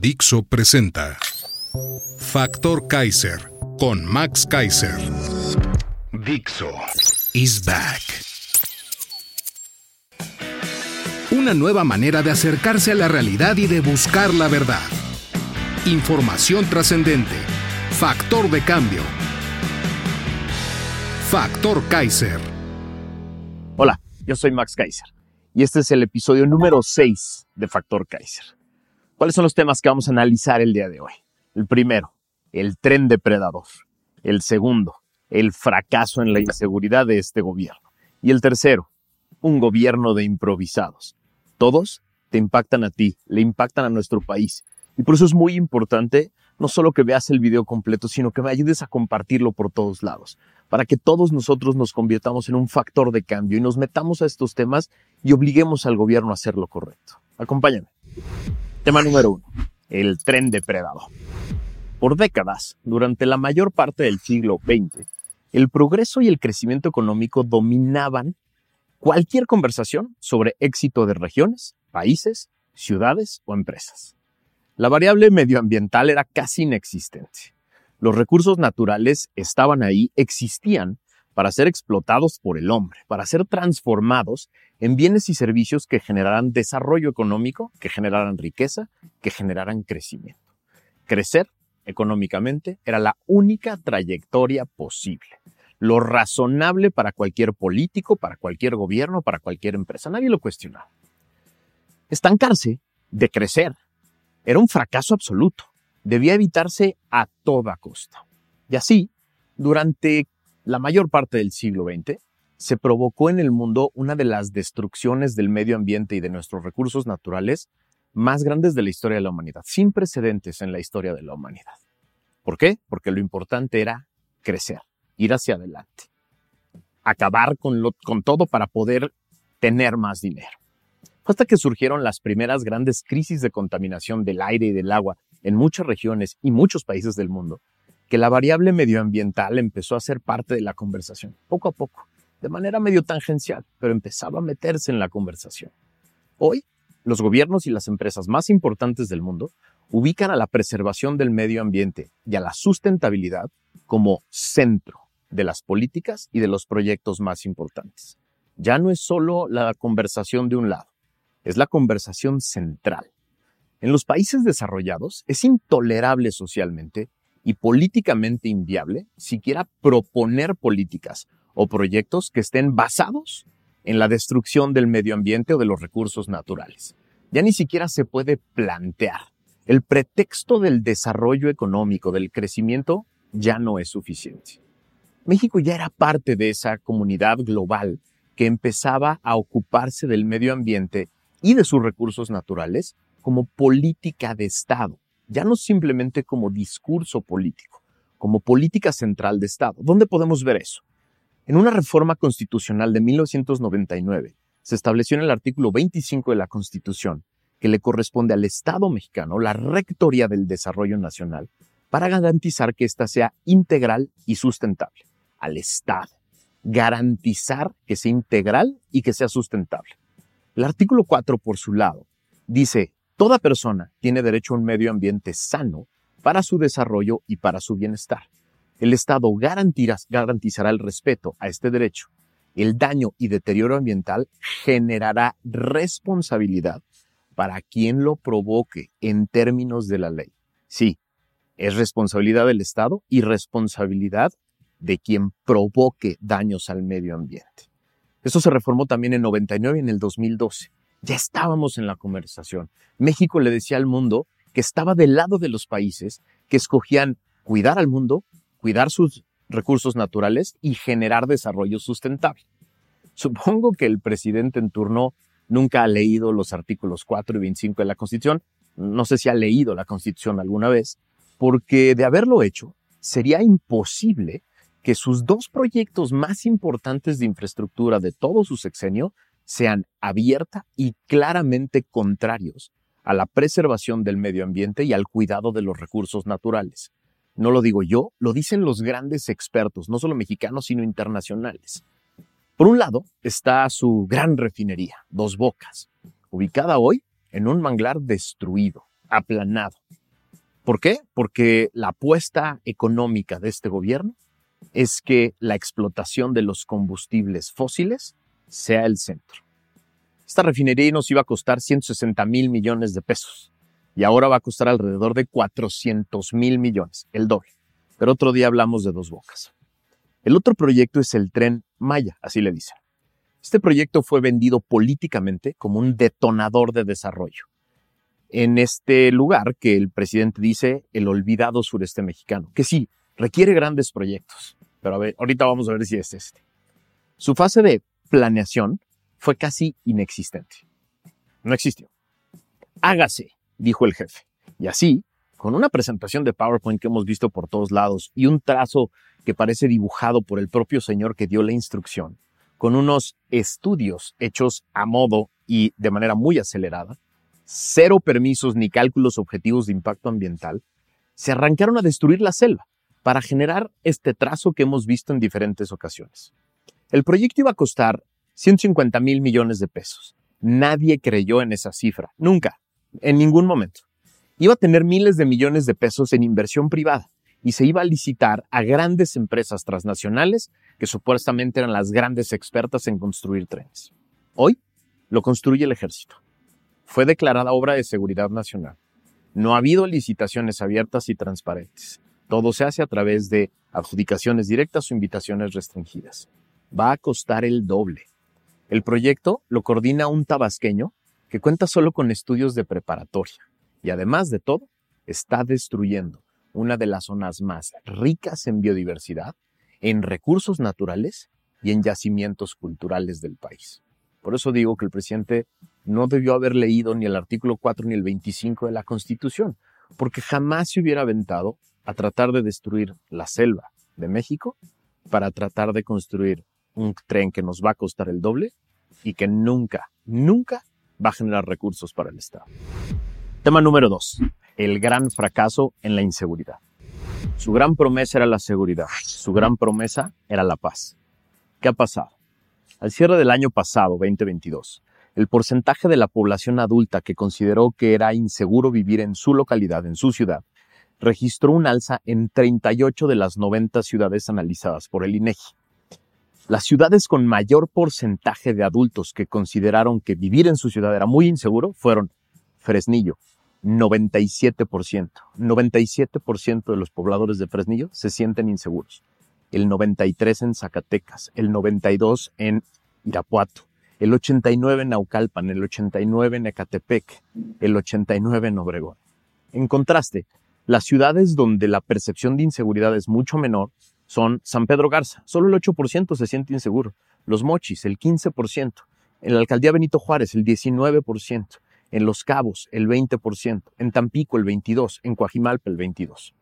Dixo presenta Factor Kaiser con Max Kaiser. Dixo is back. Una nueva manera de acercarse a la realidad y de buscar la verdad. Información trascendente. Factor de cambio. Factor Kaiser. Hola, yo soy Max Kaiser y este es el episodio número 6 de Factor Kaiser. ¿Cuáles son los temas que vamos a analizar el día de hoy? El primero, el tren depredador. El segundo, el fracaso en la inseguridad de este gobierno. Y el tercero, un gobierno de improvisados. Todos te impactan a ti, le impactan a nuestro país. Y por eso es muy importante no solo que veas el video completo, sino que me ayudes a compartirlo por todos lados, para que todos nosotros nos convirtamos en un factor de cambio y nos metamos a estos temas y obliguemos al gobierno a hacer lo correcto. Acompáñame. Tema número uno, el tren depredador. Por décadas, durante la mayor parte del siglo XX, el progreso y el crecimiento económico dominaban cualquier conversación sobre éxito de regiones, países, ciudades o empresas. La variable medioambiental era casi inexistente. Los recursos naturales estaban ahí, existían para ser explotados por el hombre, para ser transformados en bienes y servicios que generaran desarrollo económico, que generaran riqueza, que generaran crecimiento. Crecer económicamente era la única trayectoria posible, lo razonable para cualquier político, para cualquier gobierno, para cualquier empresa. Nadie lo cuestionaba. Estancarse, de crecer, era un fracaso absoluto. Debía evitarse a toda costa. Y así, durante la mayor parte del siglo XX, se provocó en el mundo una de las destrucciones del medio ambiente y de nuestros recursos naturales más grandes de la historia de la humanidad, sin precedentes en la historia de la humanidad. ¿Por qué? Porque lo importante era crecer, ir hacia adelante, acabar con, con todo para poder tener más dinero. Hasta que surgieron las primeras grandes crisis de contaminación del aire y del agua en muchas regiones y muchos países del mundo, que la variable medioambiental empezó a ser parte de la conversación, poco a poco, de manera medio tangencial, pero empezaba a meterse en la conversación. Hoy, los gobiernos y las empresas más importantes del mundo ubican a la preservación del medio ambiente y a la sustentabilidad como centro de las políticas y de los proyectos más importantes. Ya no es solo la conversación de un lado, es la conversación central. En los países desarrollados es intolerable socialmente y políticamente inviable siquiera proponer políticas o proyectos que estén basados en la destrucción del medio ambiente o de los recursos naturales. Ya ni siquiera se puede plantear. El pretexto del desarrollo económico, del crecimiento, ya no es suficiente. México ya era parte de esa comunidad global que empezaba a ocuparse del medio ambiente y de sus recursos naturales como política de Estado ya no simplemente como discurso político, como política central de Estado. ¿Dónde podemos ver eso? En una reforma constitucional de 1999 se estableció en el artículo 25 de la Constitución que le corresponde al Estado mexicano la rectoría del desarrollo nacional para garantizar que ésta sea integral y sustentable. Al Estado. Garantizar que sea integral y que sea sustentable. El artículo 4, por su lado, dice, Toda persona tiene derecho a un medio ambiente sano para su desarrollo y para su bienestar. El Estado garantizará el respeto a este derecho. El daño y deterioro ambiental generará responsabilidad para quien lo provoque en términos de la ley. Sí, es responsabilidad del Estado y responsabilidad de quien provoque daños al medio ambiente. Esto se reformó también en 99 y en el 2012. Ya estábamos en la conversación. México le decía al mundo que estaba del lado de los países que escogían cuidar al mundo, cuidar sus recursos naturales y generar desarrollo sustentable. Supongo que el presidente en turno nunca ha leído los artículos 4 y 25 de la Constitución, no sé si ha leído la Constitución alguna vez, porque de haberlo hecho, sería imposible que sus dos proyectos más importantes de infraestructura de todo su sexenio sean abierta y claramente contrarios a la preservación del medio ambiente y al cuidado de los recursos naturales. No lo digo yo, lo dicen los grandes expertos, no solo mexicanos, sino internacionales. Por un lado está su gran refinería, Dos Bocas, ubicada hoy en un manglar destruido, aplanado. ¿Por qué? Porque la apuesta económica de este gobierno es que la explotación de los combustibles fósiles sea el centro. Esta refinería nos iba a costar 160 mil millones de pesos y ahora va a costar alrededor de 400 mil millones, el doble. Pero otro día hablamos de dos bocas. El otro proyecto es el tren Maya, así le dicen. Este proyecto fue vendido políticamente como un detonador de desarrollo. En este lugar que el presidente dice el olvidado sureste mexicano, que sí, requiere grandes proyectos, pero a ver, ahorita vamos a ver si es este. Su fase de planeación fue casi inexistente. No existió. Hágase, dijo el jefe. Y así, con una presentación de PowerPoint que hemos visto por todos lados y un trazo que parece dibujado por el propio señor que dio la instrucción, con unos estudios hechos a modo y de manera muy acelerada, cero permisos ni cálculos objetivos de impacto ambiental, se arrancaron a destruir la selva para generar este trazo que hemos visto en diferentes ocasiones. El proyecto iba a costar 150 mil millones de pesos. Nadie creyó en esa cifra, nunca en ningún momento. Iba a tener miles de millones de pesos en inversión privada y se iba a licitar a grandes empresas transnacionales que supuestamente eran las grandes expertas en construir trenes. Hoy lo construye el ejército. Fue declarada obra de seguridad nacional. No ha habido licitaciones abiertas y transparentes. Todo se hace a través de adjudicaciones directas o invitaciones restringidas. Va a costar el doble. El proyecto lo coordina un tabasqueño que cuenta solo con estudios de preparatoria y además de todo, está destruyendo una de las zonas más ricas en biodiversidad, en recursos naturales y en yacimientos culturales del país. Por eso digo que el presidente no debió haber leído ni el artículo 4 ni el 25 de la Constitución, porque jamás se hubiera aventado a tratar de destruir la selva de México para tratar de construir un tren que nos va a costar el doble y que nunca, nunca va a generar recursos para el Estado. Tema número dos, el gran fracaso en la inseguridad. Su gran promesa era la seguridad, su gran promesa era la paz. ¿Qué ha pasado? Al cierre del año pasado, 2022, el porcentaje de la población adulta que consideró que era inseguro vivir en su localidad, en su ciudad, registró un alza en 38 de las 90 ciudades analizadas por el INEGI. Las ciudades con mayor porcentaje de adultos que consideraron que vivir en su ciudad era muy inseguro fueron Fresnillo, 97%. 97% de los pobladores de Fresnillo se sienten inseguros. El 93% en Zacatecas, el 92% en Irapuato, el 89% en Naucalpan, el 89% en Ecatepec, el 89% en Obregón. En contraste, las ciudades donde la percepción de inseguridad es mucho menor son San Pedro Garza, solo el 8% se siente inseguro. Los Mochis, el 15%. En la alcaldía Benito Juárez, el 19%. En Los Cabos, el 20%. En Tampico, el 22%. En Coajimalpa, el 22%.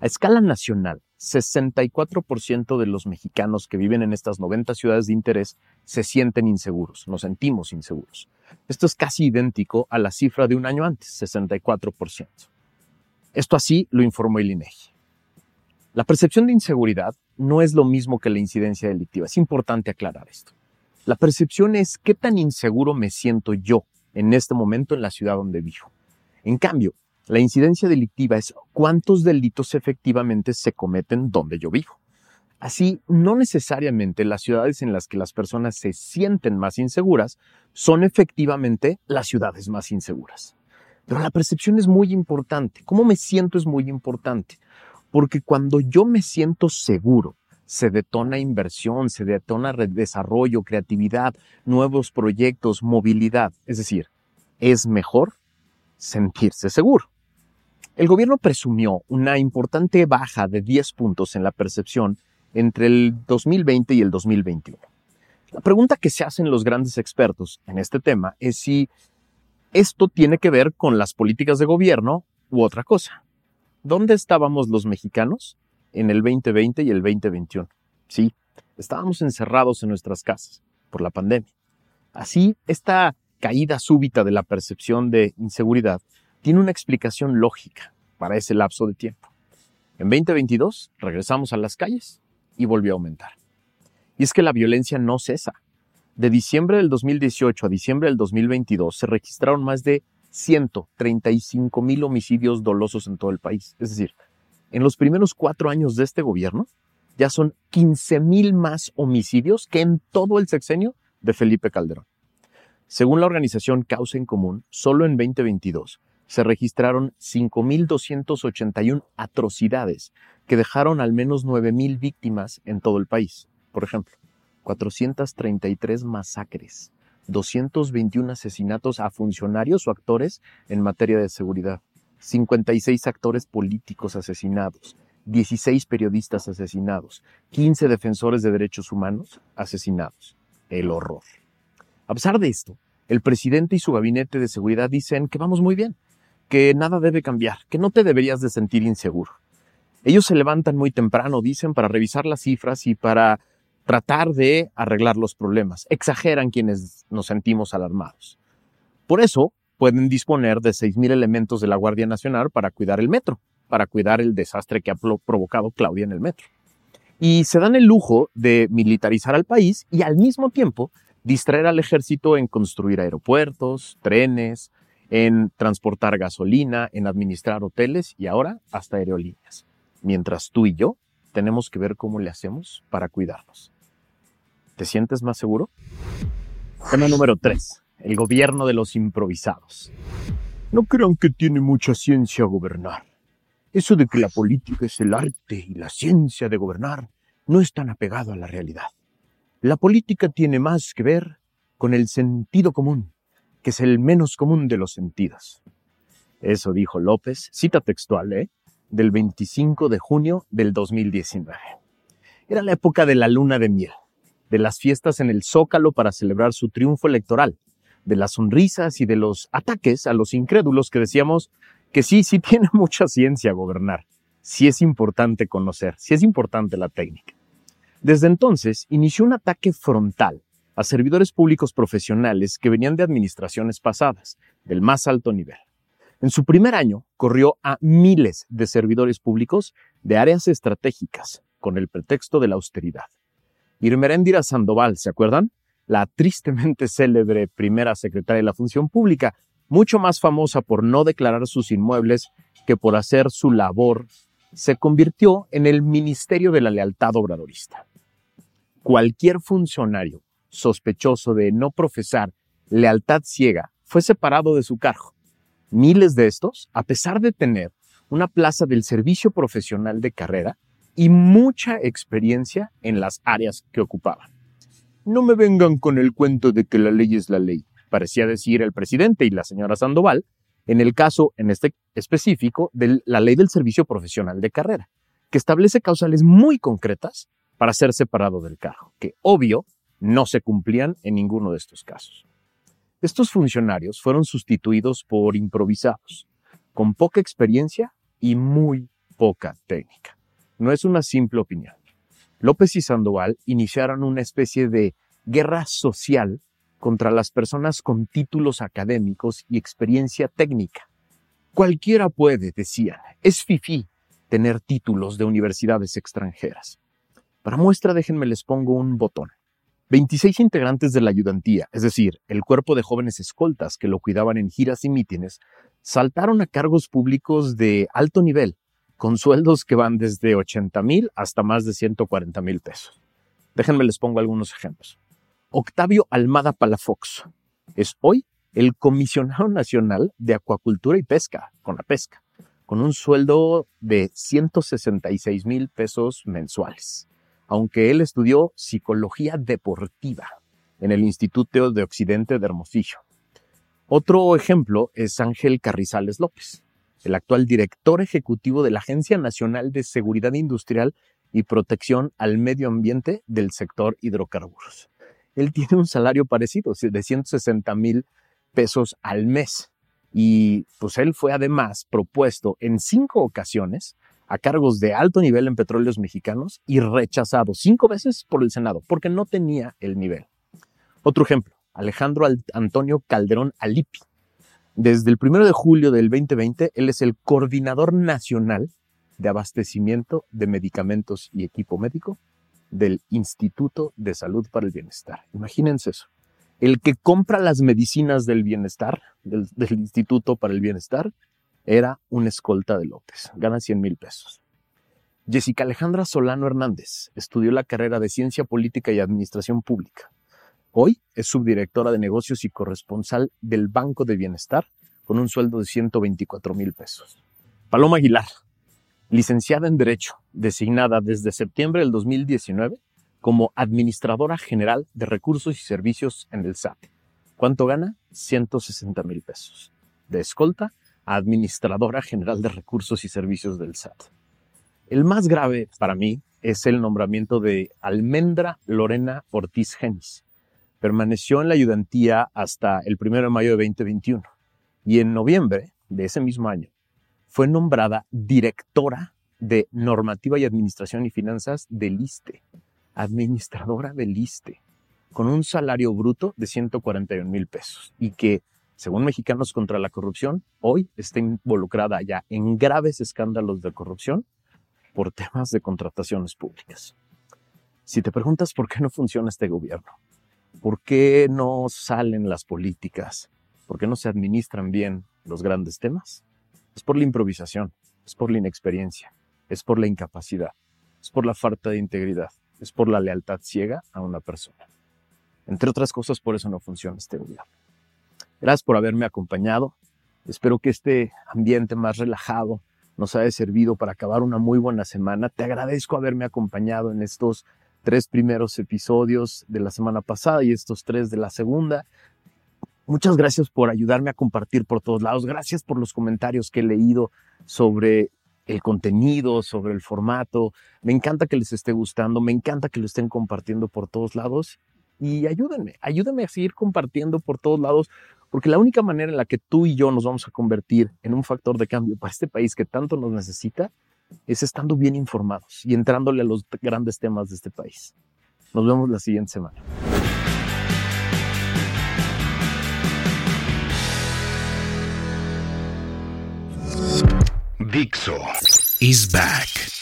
A escala nacional, 64% de los mexicanos que viven en estas 90 ciudades de interés se sienten inseguros, nos sentimos inseguros. Esto es casi idéntico a la cifra de un año antes, 64%. Esto así lo informó el INEGI. La percepción de inseguridad no es lo mismo que la incidencia delictiva. Es importante aclarar esto. La percepción es qué tan inseguro me siento yo en este momento en la ciudad donde vivo. En cambio, la incidencia delictiva es cuántos delitos efectivamente se cometen donde yo vivo. Así, no necesariamente las ciudades en las que las personas se sienten más inseguras son efectivamente las ciudades más inseguras. Pero la percepción es muy importante. ¿Cómo me siento es muy importante? Porque cuando yo me siento seguro, se detona inversión, se detona desarrollo, creatividad, nuevos proyectos, movilidad. Es decir, es mejor sentirse seguro. El gobierno presumió una importante baja de 10 puntos en la percepción entre el 2020 y el 2021. La pregunta que se hacen los grandes expertos en este tema es si esto tiene que ver con las políticas de gobierno u otra cosa. ¿Dónde estábamos los mexicanos en el 2020 y el 2021? Sí, estábamos encerrados en nuestras casas por la pandemia. Así, esta caída súbita de la percepción de inseguridad tiene una explicación lógica para ese lapso de tiempo. En 2022 regresamos a las calles y volvió a aumentar. Y es que la violencia no cesa. De diciembre del 2018 a diciembre del 2022 se registraron más de 135 mil homicidios dolosos en todo el país. Es decir, en los primeros cuatro años de este gobierno ya son 15 mil más homicidios que en todo el sexenio de Felipe Calderón. Según la organización Causa en Común, solo en 2022 se registraron 5.281 atrocidades que dejaron al menos 9.000 víctimas en todo el país. Por ejemplo, 433 masacres, 221 asesinatos a funcionarios o actores en materia de seguridad, 56 actores políticos asesinados, 16 periodistas asesinados, 15 defensores de derechos humanos asesinados. El horror. A pesar de esto, el presidente y su gabinete de seguridad dicen que vamos muy bien, que nada debe cambiar, que no te deberías de sentir inseguro. Ellos se levantan muy temprano, dicen, para revisar las cifras y para tratar de arreglar los problemas. Exageran quienes nos sentimos alarmados. Por eso pueden disponer de 6.000 elementos de la Guardia Nacional para cuidar el metro, para cuidar el desastre que ha provocado Claudia en el metro. Y se dan el lujo de militarizar al país y al mismo tiempo distraer al ejército en construir aeropuertos, trenes, en transportar gasolina, en administrar hoteles y ahora hasta aerolíneas. Mientras tú y yo tenemos que ver cómo le hacemos para cuidarnos. ¿Te sientes más seguro? Tema número 3. El gobierno de los improvisados. No crean que tiene mucha ciencia gobernar. Eso de que la política es el arte y la ciencia de gobernar no es tan apegado a la realidad. La política tiene más que ver con el sentido común, que es el menos común de los sentidos. Eso dijo López, cita textual, ¿eh? del 25 de junio del 2019. Era la época de la luna de miel, de las fiestas en el Zócalo para celebrar su triunfo electoral, de las sonrisas y de los ataques a los incrédulos que decíamos que sí, sí tiene mucha ciencia gobernar, sí es importante conocer, sí es importante la técnica. Desde entonces inició un ataque frontal a servidores públicos profesionales que venían de administraciones pasadas, del más alto nivel. En su primer año corrió a miles de servidores públicos de áreas estratégicas con el pretexto de la austeridad. Irmeréndira Sandoval, ¿se acuerdan? La tristemente célebre primera secretaria de la Función Pública, mucho más famosa por no declarar sus inmuebles que por hacer su labor se convirtió en el Ministerio de la Lealtad Obradorista. Cualquier funcionario sospechoso de no profesar lealtad ciega fue separado de su cargo. Miles de estos, a pesar de tener una plaza del servicio profesional de carrera y mucha experiencia en las áreas que ocupaban. No me vengan con el cuento de que la ley es la ley, parecía decir el presidente y la señora Sandoval, en el caso, en este específico, de la ley del servicio profesional de carrera, que establece causales muy concretas para ser separado del cargo, que obvio no se cumplían en ninguno de estos casos. Estos funcionarios fueron sustituidos por improvisados, con poca experiencia y muy poca técnica. No es una simple opinión. López y Sandoval iniciaron una especie de guerra social contra las personas con títulos académicos y experiencia técnica. Cualquiera puede, decían, es fifí tener títulos de universidades extranjeras. Para muestra, déjenme les pongo un botón. 26 integrantes de la ayudantía, es decir, el cuerpo de jóvenes escoltas que lo cuidaban en giras y mítines, saltaron a cargos públicos de alto nivel, con sueldos que van desde 80 mil hasta más de 140 mil pesos. Déjenme les pongo algunos ejemplos. Octavio Almada Palafox es hoy el comisionado nacional de acuacultura y pesca, con la pesca, con un sueldo de 166 mil pesos mensuales, aunque él estudió psicología deportiva en el Instituto de Occidente de Hermosillo. Otro ejemplo es Ángel Carrizales López, el actual director ejecutivo de la Agencia Nacional de Seguridad Industrial y Protección al Medio Ambiente del sector hidrocarburos. él tiene un salario parecido, de 160 mil pesos al mes. Y pues él fue además propuesto en cinco ocasiones a cargos de alto nivel en petróleos mexicanos y rechazado cinco veces por el Senado porque no tenía el nivel. Otro ejemplo, Alejandro Antonio Calderón Alipi. Desde el 1 de julio del 2020, él es el coordinador nacional de abastecimiento de medicamentos y equipo médico del Instituto de Salud para el Bienestar. Imagínense eso. El que compra las medicinas del bienestar, del, Instituto para el Bienestar, era un escolta de López. Gana 100 mil pesos. Jessica Alejandra Solano Hernández estudió la carrera de Ciencia Política y Administración Pública. Hoy es subdirectora de negocios y corresponsal del Banco de Bienestar con un sueldo de 124 mil pesos. Paloma Aguilar, licenciada en Derecho, designada desde septiembre del 2019 como Administradora General de Recursos y Servicios en el SAT. ¿Cuánto gana? 160 mil pesos. De escolta a Administradora General de Recursos y Servicios del SAT. El más grave para mí es el nombramiento de Almendra Lorena Ortiz Genis. Permaneció en la ayudantía hasta el 1 de mayo de 2021 y en noviembre de ese mismo año fue nombrada directora de Normativa y Administración y Finanzas del ISTE, administradora del ISTE, con un salario bruto de 141 mil pesos y que, según Mexicanos contra la Corrupción, hoy está involucrada ya en graves escándalos de corrupción por temas de contrataciones públicas. Si te preguntas por qué no funciona este gobierno, por qué no salen las políticas, por qué no se administran bien los grandes temas, es por la improvisación, es por la inexperiencia, es por la incapacidad, es por la falta de integridad, es por la lealtad ciega a una persona. Entre otras cosas, por eso no funciona este gobierno. Gracias por haberme acompañado. Espero que este ambiente más relajado nos haya servido para acabar una muy buena semana. Te agradezco haberme acompañado en estos tres primeros episodios de la semana pasada y estos tres de la segunda. Muchas gracias por ayudarme a compartir por todos lados. Gracias por los comentarios que he leído sobre el contenido, sobre el formato. Me encanta que les esté gustando, me encanta que lo estén compartiendo por todos lados. Y ayúdenme, ayúdenme a seguir compartiendo por todos lados, porque la única manera en la que tú y yo nos vamos a convertir en un factor de cambio para este país que tanto nos necesita es estando bien informados y entrándole a los grandes temas de este país. Nos vemos la siguiente semana. Dixo is back.